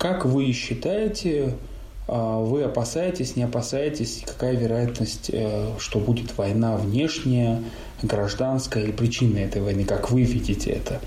Как вы считаете, а, вы опасаетесь, не опасаетесь, какая вероятность, э, что будет война внешняя, гражданская и причины этой войны? Как вы видите это?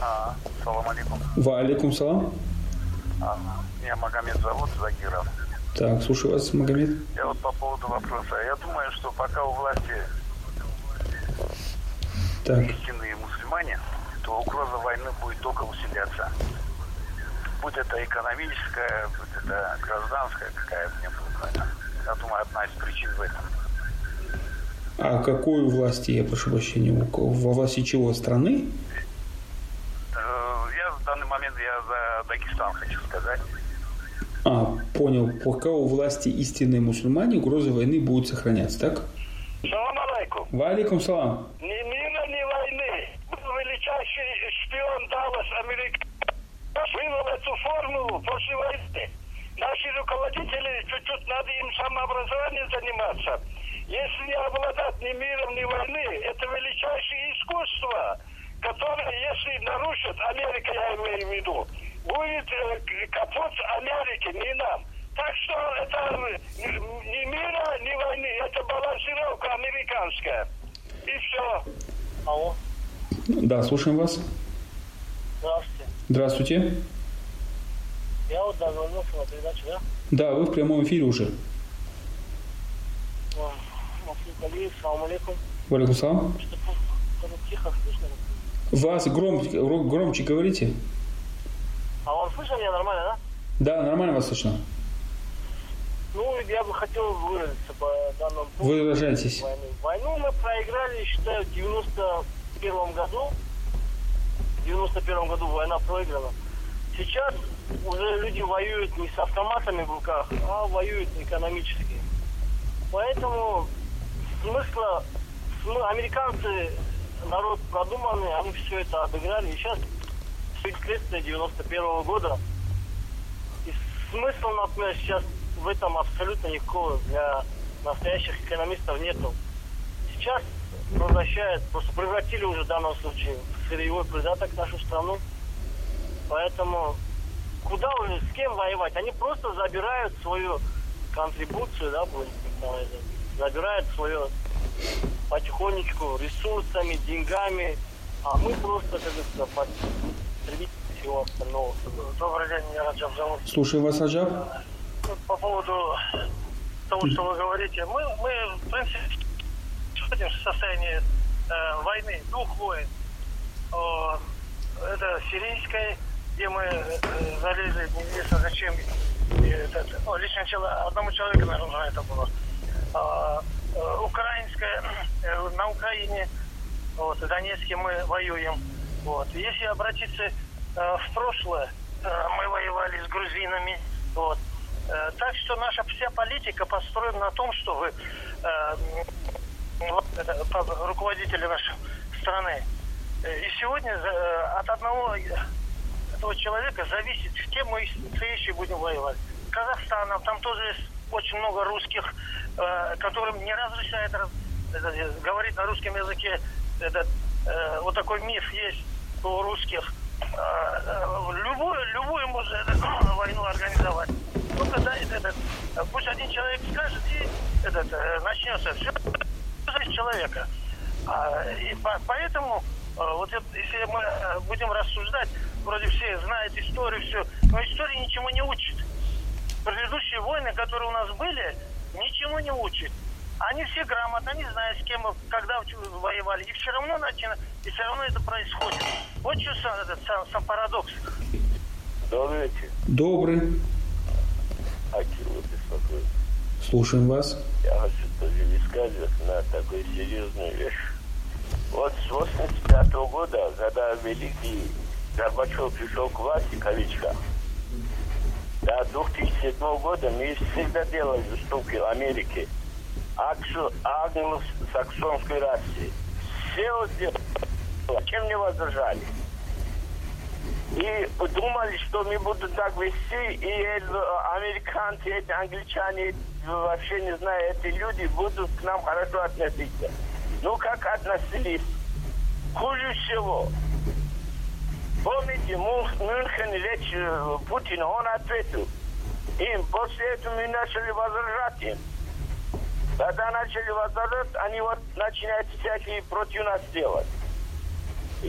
А, салам алейкум. Ва алейкум салам. А, меня Магомед зовут, Загиров. Так, слушаю вас, Магомед. Я вот по поводу вопроса. Я думаю, что пока у власти так. истинные мусульмане, то угроза войны будет только усиляться. Будь это экономическая, будь это гражданская, какая бы ни была война. Я думаю, одна из причин в этом. А какой у власти, я прошу прощения, во власти чего страны? Э, я в данный момент я за Дагестан хочу сказать. А, понял. Пока у власти истинные мусульмане, угроза войны будет сохраняться, так? Салам алейкум. Ва алейкум салам. Ни мира, ни войны. Величайший шпион Даллас, Америка, вывел эту формулу после войны. Наши руководители, чуть-чуть надо им самообразованием заниматься. Если не обладать ни миром, ни войны, это величайшее искусство, которое, если нарушит, Америка, я имею в виду, будет э, капут Америки, не нам. Так что это ни мира, ни войны, это балансировка американская. И все. Алло. Да, слушаем вас. Здравствуйте. Здравствуйте. Я вот дозвонился на передачу, да? Да, вы в прямом эфире уже. Валикум салам. Вас громче, громче говорите. А вам слышно меня нормально, да? Да, нормально вас слышно. Ну, я бы хотел выразиться по данному поводу. Вы выражаетесь. Войны. Войну мы проиграли, считаю, в 91 году. В 91 году война проиграна. Сейчас уже люди воюют не с автоматами в руках, а воюют экономически. Поэтому смысла, смы- американцы народ продуманный, они все это обыграли. И сейчас следствие 91 года. И смысла, например, сейчас в этом абсолютно никакого для настоящих экономистов нету. Возвращают, просто превратили уже в данном случае в сырьевой придаток нашу страну. Поэтому куда уже, с кем воевать? Они просто забирают свою контрибуцию, да, это, забирают свое потихонечку ресурсами, деньгами, а мы просто, как говорится, потребители всего остального. Добрый день, меня Раджаб зовут. Слушаем вас, Аджаб. Ну, По поводу того, что вы говорите, мы, мы в принципе, находимся в состоянии э, войны, двух войн. О, это сирийской, где мы э, залезли неизвестно зачем. И это, ну, лично начало одному человеку, наверное, это было. А, э, украинская, э, на Украине, вот, в Донецке мы воюем. Вот. Если обратиться э, в прошлое, э, мы воевали с грузинами. Вот. Э, так что наша вся политика построена на том, что вы э, руководители нашей страны. Э, И сегодня э, от одного этого человека зависит, с кем мы следующий будем воевать. Казахстаном, там тоже есть очень много русских, э, которым не разрешают раз- это, э, говорить на русском языке. Этот, э, вот такой миф есть у русских. Э, э, любую, любую можно это, войну организовать. Ну, когда этот, э, пусть один человек скажет, и этот, э, начнется. Все человека. А, и по- поэтому, э, вот это, если мы э, будем рассуждать, вроде все знают историю, все, но история ничему не учит. Предыдущие войны, которые у нас были, ничему не учат. Они все грамотно, они знают, с кем мы, когда воевали. И все равно начина, и все равно это происходит. Вот что сам, этот сам, сам парадокс. Добрый вечер. Добрый. Акила беспокоит. Слушаем вас. Я хочу высказывать на такую серьезную вещь. Вот с 85 года, когда великий Горбачев пришел к власти, кавичка, до 2007 года мы всегда делали уступки Америке, англосаксонской расе. Все вот сделали, чем не возражали. И думали, что мы будем так вести, и э, американцы, эти англичане, э, вообще не знаю, эти люди будут к нам хорошо относиться. Ну, как относились? Хуже всего. Помните, Мюнхен речь э, Путина, он ответил. Им после этого мы начали возражать им. Когда начали возражать, они вот начинают всякие против нас делать.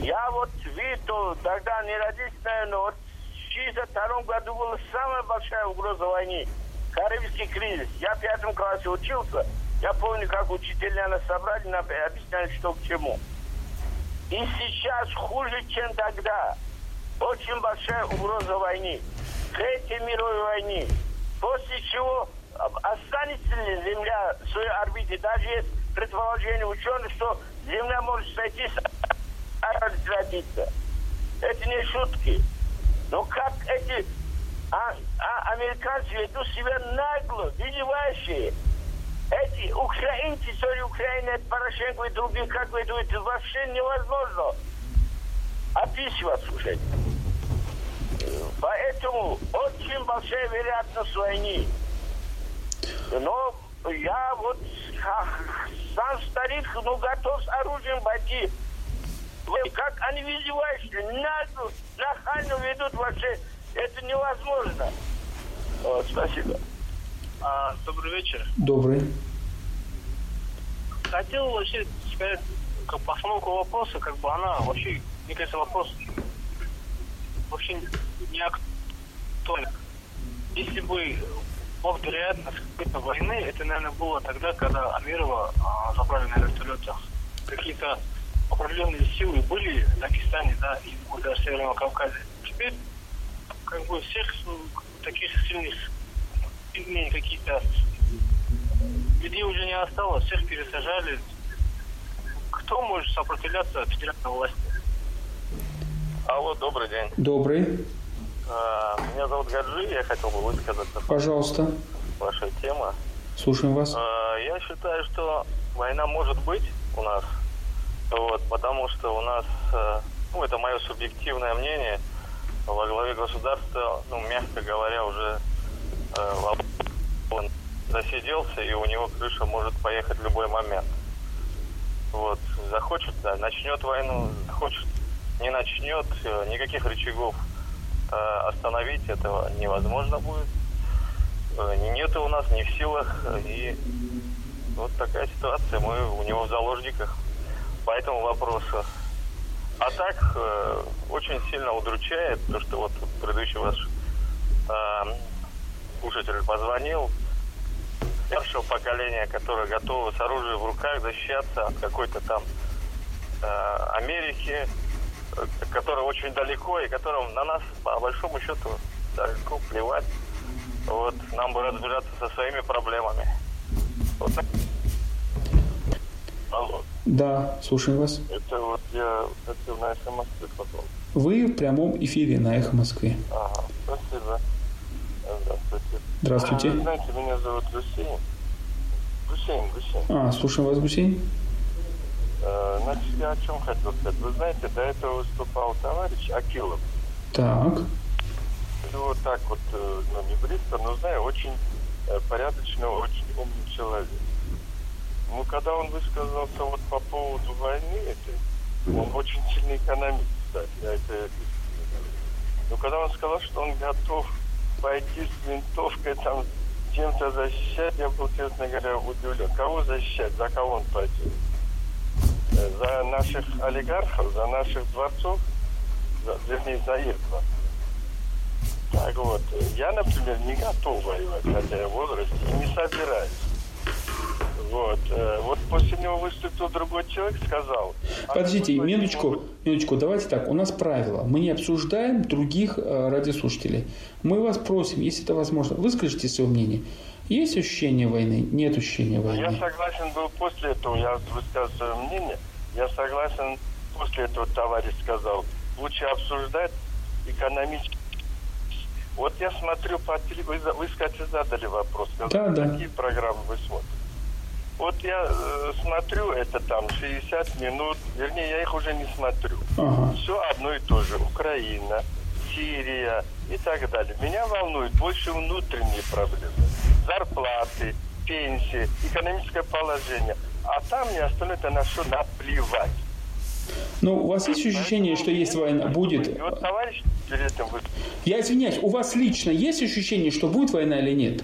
Я вот видел, тогда не родился, наверное, вот в 1962 году была самая большая угроза войны. Карибский кризис. Я в пятом классе учился. Я помню, как учителя нас собрали, нам объясняли, что к чему. И сейчас хуже, чем тогда. Очень большая угроза войны. Третьей мировой войны. После чего останется ли Земля в своей орбите? Даже есть предположение ученых, что Земля может сойти с родиться. Это не шутки. Но как эти а, а, американцы ведут себя нагло, вызывающие. Эти украинцы, sorry, Украина, Порошенко и другие, как ведут, это вообще невозможно описывать уже. Поэтому очень большая вероятность войны. Но я вот сам старик, ну, готов с оружием пойти. Как они вызывающие, нагло, нахально ведут вообще, это невозможно. О, спасибо. А, добрый вечер. Добрый. Хотел вообще сказать, как постановку вопроса, как бы она вообще, мне кажется, вопрос вообще не актуален. Если бы была вероятность какой-то войны, это, наверное, было тогда, когда Амирова а, забрали на вертолетах. Какие-то определенные силы были в Дагестане, да, и даже в Северном Кавказе. Теперь, как бы, всех ну, таких сильных, сильные какие-то людей уже не осталось, всех пересажали. Кто может сопротивляться федеральной власти? Алло, добрый день. Добрый. А, Меня зовут Гаджи, я хотел бы высказаться Пожалуйста. ваша тема. Слушаем вас. А, Я считаю, что война может быть у нас, вот, потому что у нас, э, ну, это мое субъективное мнение, во главе государства, ну, мягко говоря, уже э, он засиделся, и у него крыша может поехать в любой момент. Вот, захочет, да, начнет войну, захочет, не начнет, э, никаких рычагов остановить этого невозможно будет. Нет у нас ни в силах, и вот такая ситуация, мы у него в заложниках по этому вопросу. А так, э, очень сильно удручает то, что вот предыдущий ваш э, слушатель позвонил, старшего поколения, которое готово с оружием в руках защищаться от какой-то там э, Америки, э, которая очень далеко и которым на нас, по большому счету, далеко плевать. Вот, нам бы разбираться со своими проблемами. Вот так. Да, слушаем вас. Это вот я хотел на СМС потом. Вы в прямом эфире на «Эхо Москвы». Ага, спасибо. Здравствуйте. Здравствуйте. Вы знаете, меня зовут Гусейн. Гусейн, Гусейн. А, слушаем вас, Гусейн. Э, Значит, я о чем хотел сказать. Вы знаете, до этого выступал товарищ Акилов. Так. Ну, вот так вот, э, ну, не близко, но знаю, очень э, порядочный, очень умный человек. Ну, когда он высказался вот по поводу войны этой, он очень сильный экономист, кстати, я это. Но когда он сказал, что он готов пойти с винтовкой там чем-то защищать, я был, честно говоря, удивлен. Кого защищать? За кого он пойдет? Э, За наших олигархов, за наших дворцов, за, вернее, за их дворцов. Так вот, я, например, не готов воевать, хотя я в возрасте, и не собираюсь. Вот. э, Вот после него выступил другой человек, сказал... «А Подождите, войны минуточку, могут минуточку, давайте так, у нас правило. Мы не обсуждаем других э, радиослушателей. Мы вас просим, если это возможно, выскажите свое мнение. Есть ощущение войны? Нет ощущения Я войны? согласен был после этого, я высказал свое мнение, я согласен, после этого товарищ сказал, лучше обсуждать экономически. Вот я смотрю по телевизору, вы, кстати, задали вопрос, сказали, Да, да. какие программы вы смотрите. Вот я э, смотрю, это там 60 минут, вернее, я их уже не смотрю. Ага. Все одно и то же. Украина, Сирия и так далее. Меня волнуют больше внутренние проблемы. Зарплаты, пенсии, экономическое положение. А там мне остальное это на все наплевать. Ну, у вас есть ощущение, что есть война, будет? Я извиняюсь, у вас лично есть ощущение, что будет война или нет?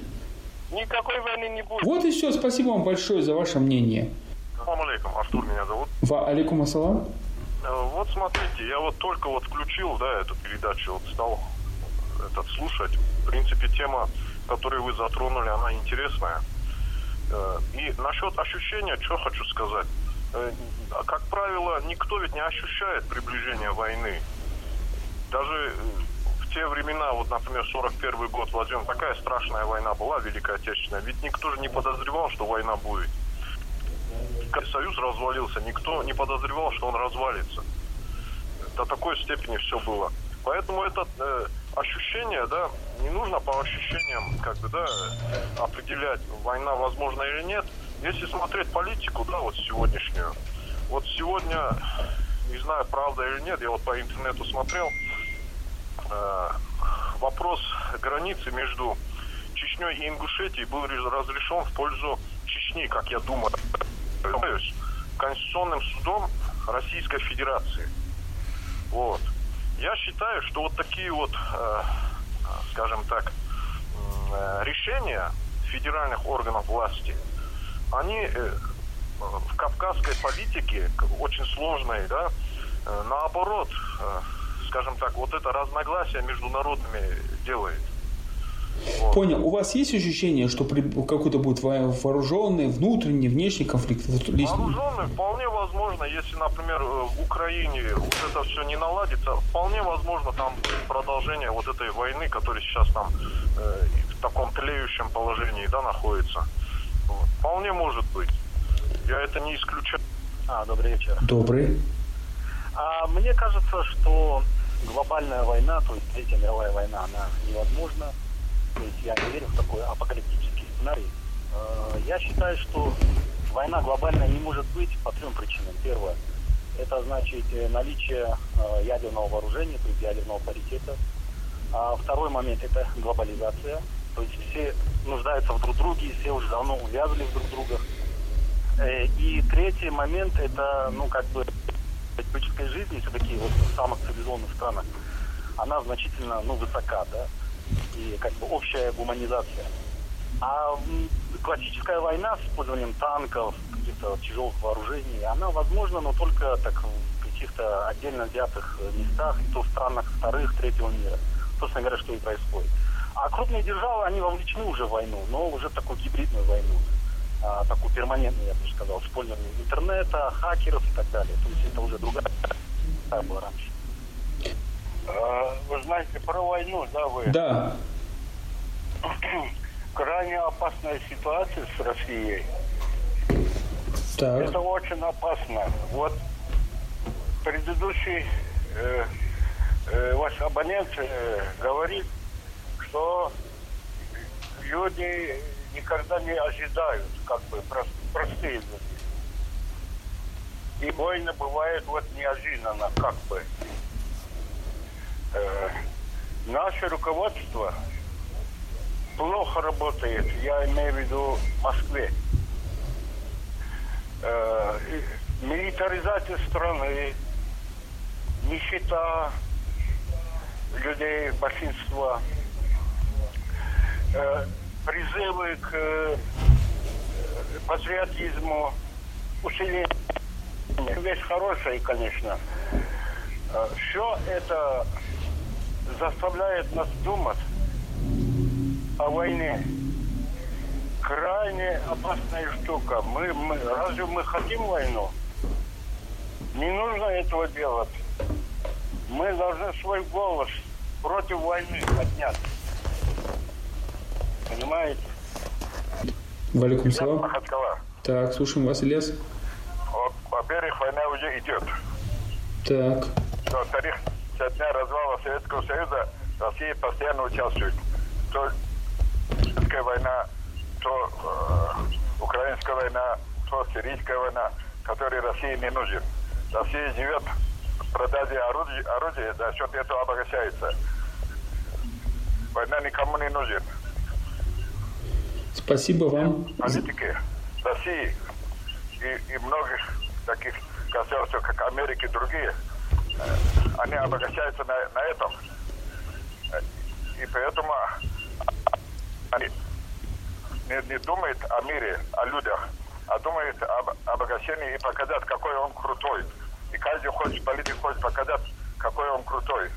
Никакой войны не будет. Вот и все. Спасибо вам большое за ваше мнение. Салам алейкум, Артур меня зовут. Ва алейкум ассалам. Э, Вот смотрите, я вот только вот включил, да, эту передачу, вот стал этот слушать. В принципе, тема, которую вы затронули, она интересная. Э, И насчет ощущения, что хочу сказать. Э, а, Как правило, никто ведь не ощущает приближение войны. Даже те времена, вот, например, 41 год, возьмем, такая страшная война была, Великая Отечественная, ведь никто же не подозревал, что война будет. Как Союз развалился, никто не подозревал, что он развалится. До такой степени все было. Поэтому это э, ощущение, да, не нужно по ощущениям, как бы, да, определять, война возможна или нет. Если смотреть политику, да, вот сегодняшнюю, вот сегодня, не знаю, правда или нет, я вот по интернету смотрел, вопрос границы между Чечней и Ингушетией был ре- разрешен в пользу Чечни, как я думаю, Конституционным судом Российской Федерации. Вот. Я считаю, что вот такие вот, э, скажем так, э, решения федеральных органов власти, они э, в кавказской политике, очень сложной, да, э, наоборот, э, скажем так, вот это разногласие между народами делает. Вот. Понял. У вас есть ощущение, что при- какой-то будет во- вооруженный, внутренний, внешний конфликт? Вооруженный вполне возможно, если, например, э, в Украине вот это все не наладится, вполне возможно там будет продолжение вот этой войны, которая сейчас там э, в таком тлеющем положении, да, находится. Вот. Вполне может быть. Я это не исключаю. А, добрый вечер. Добрый. А мне кажется, что глобальная война, то есть Третья мировая война, она невозможна. То есть я не верю в такой апокалиптический сценарий. Э, Я считаю, что война глобальная не может быть по трем причинам. Первое, это значит э, наличие э, ядерного вооружения, то есть ядерного паритета. А второй момент – это глобализация. То есть все нуждаются в друг друге, все уже давно увязли в друг друга. И третий момент – это, ну, как бы, человеческой жизни все-таки вот в самых цивилизованных странах, она значительно, ну, высока, да, и как бы общая гуманизация. А классическая война с использованием танков, каких-то тяжелых вооружений, она возможна, но только так в каких-то отдельно взятых местах, и то в странах вторых, третьего мира. Собственно говоря, что и происходит. А крупные державы, они вовлечены уже в войну, но уже в такую гибридную войну, а, такую перманентную, я бы сказал, с использованием интернета, хакеров и так далее. То есть это уже другая была раньше. А, Вы знаете, про войну, да, вы? Да. Крайне опасная ситуация с Россией. Так. Это очень опасно. Вот предыдущий э, э, ваш абонент э, говорит, что люди никогда не ожидают, как бы прос- простые люди. И войны бывают вот неожиданно, как бы. Э, наше руководство плохо работает, я имею в виду в Москве. Э, милитаризация страны, нищета людей, большинства, э, призывы к э, патриотизму, усиление. Вещь хорошая, конечно. Все это заставляет нас думать о войне. Крайне опасная штука. Мы, мы, разве мы хотим войну? Не нужно этого делать. Мы должны свой голос против войны поднять. Валикум салам. Махачкала. Так, слушаем вас, Ильяс. Вот, во-первых, война уже идет. Так. Во-вторых, со дня развала Советского Союза Россия постоянно участвует. То Чеченская война, то э, Украинская война, то Сирийская война, которой России не нужен. Россия живет в продаже орудий, орудия, за счет этого обогащается. Война никому не нужен. Спасибо вам. Политики России и, и многих таких государства, как Америка и другие, они обогащаются на, на этом. И поэтому они не, не думают о мире, о людях, а думают об обогащении и показать, какой он крутой. И каждый хочет, политик хочет показать, какой он крутой.